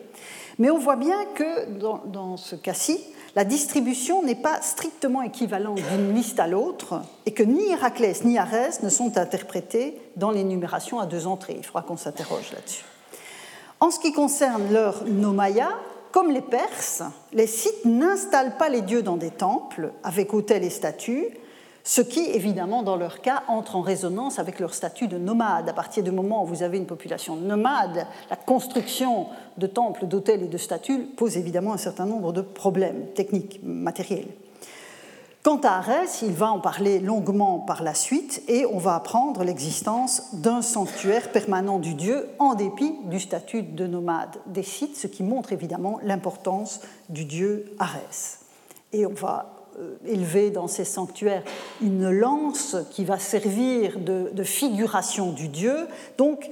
Mais on voit bien que dans, ce cas-ci, la distribution n'est pas strictement équivalente d'une liste à l'autre et que ni Héraclès ni Arès ne sont interprétés dans l'énumération à deux entrées. Il faudra qu'on s'interroge là-dessus. En ce qui concerne leur nomaya, comme les Perses, les Scythes n'installent pas les dieux dans des temples avec autels et statues, ce qui, évidemment, dans leur cas, entre en résonance avec leur statut de nomade. À partir du moment où vous avez une population nomade, la construction de temples, d'hôtels et de statues pose évidemment un certain nombre de problèmes techniques, matériels. Quant à Arès, il va en parler longuement par la suite et on va apprendre l'existence d'un sanctuaire permanent du dieu en dépit du statut de nomade des sites, ce qui montre évidemment l'importance du dieu Arès. Et on va euh, élever dans ces sanctuaires une lance qui va servir de, figuration du dieu. Donc,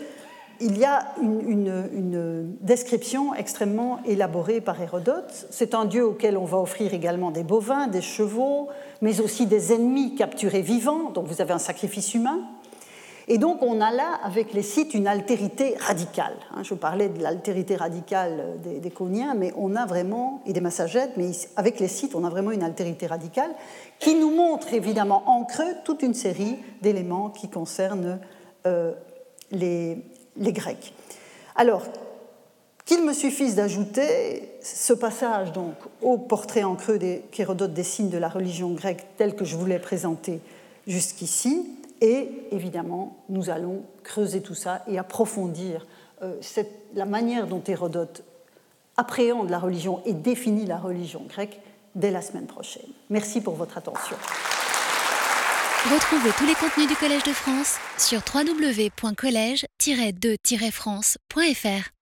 il y a une, description extrêmement élaborée par Hérodote. C'est un dieu auquel on va offrir également des bovins, des chevaux, mais aussi des ennemis capturés vivants. Donc vous avez un sacrifice humain. Et donc on a là, avec les sites, une altérité radicale. Hein. Je parlais de l'altérité radicale des, des mais on a vraiment, et des massagettes, mais avec les sites, on a vraiment une altérité radicale qui nous montre évidemment en creux toute une série d'éléments qui concernent euh, les, Grecs. Alors, qu'il me suffise d'ajouter ce passage donc au portrait en creux qu'Hérodote des signes de la religion grecque tel que je vous l'ai présenté jusqu'ici, et évidemment, nous allons creuser tout ça et approfondir euh, la manière dont Hérodote appréhende la religion et définit la religion grecque dès la semaine prochaine. Merci pour votre attention. Retrouvez tous les contenus du Collège de France sur www.colège-2-france.fr.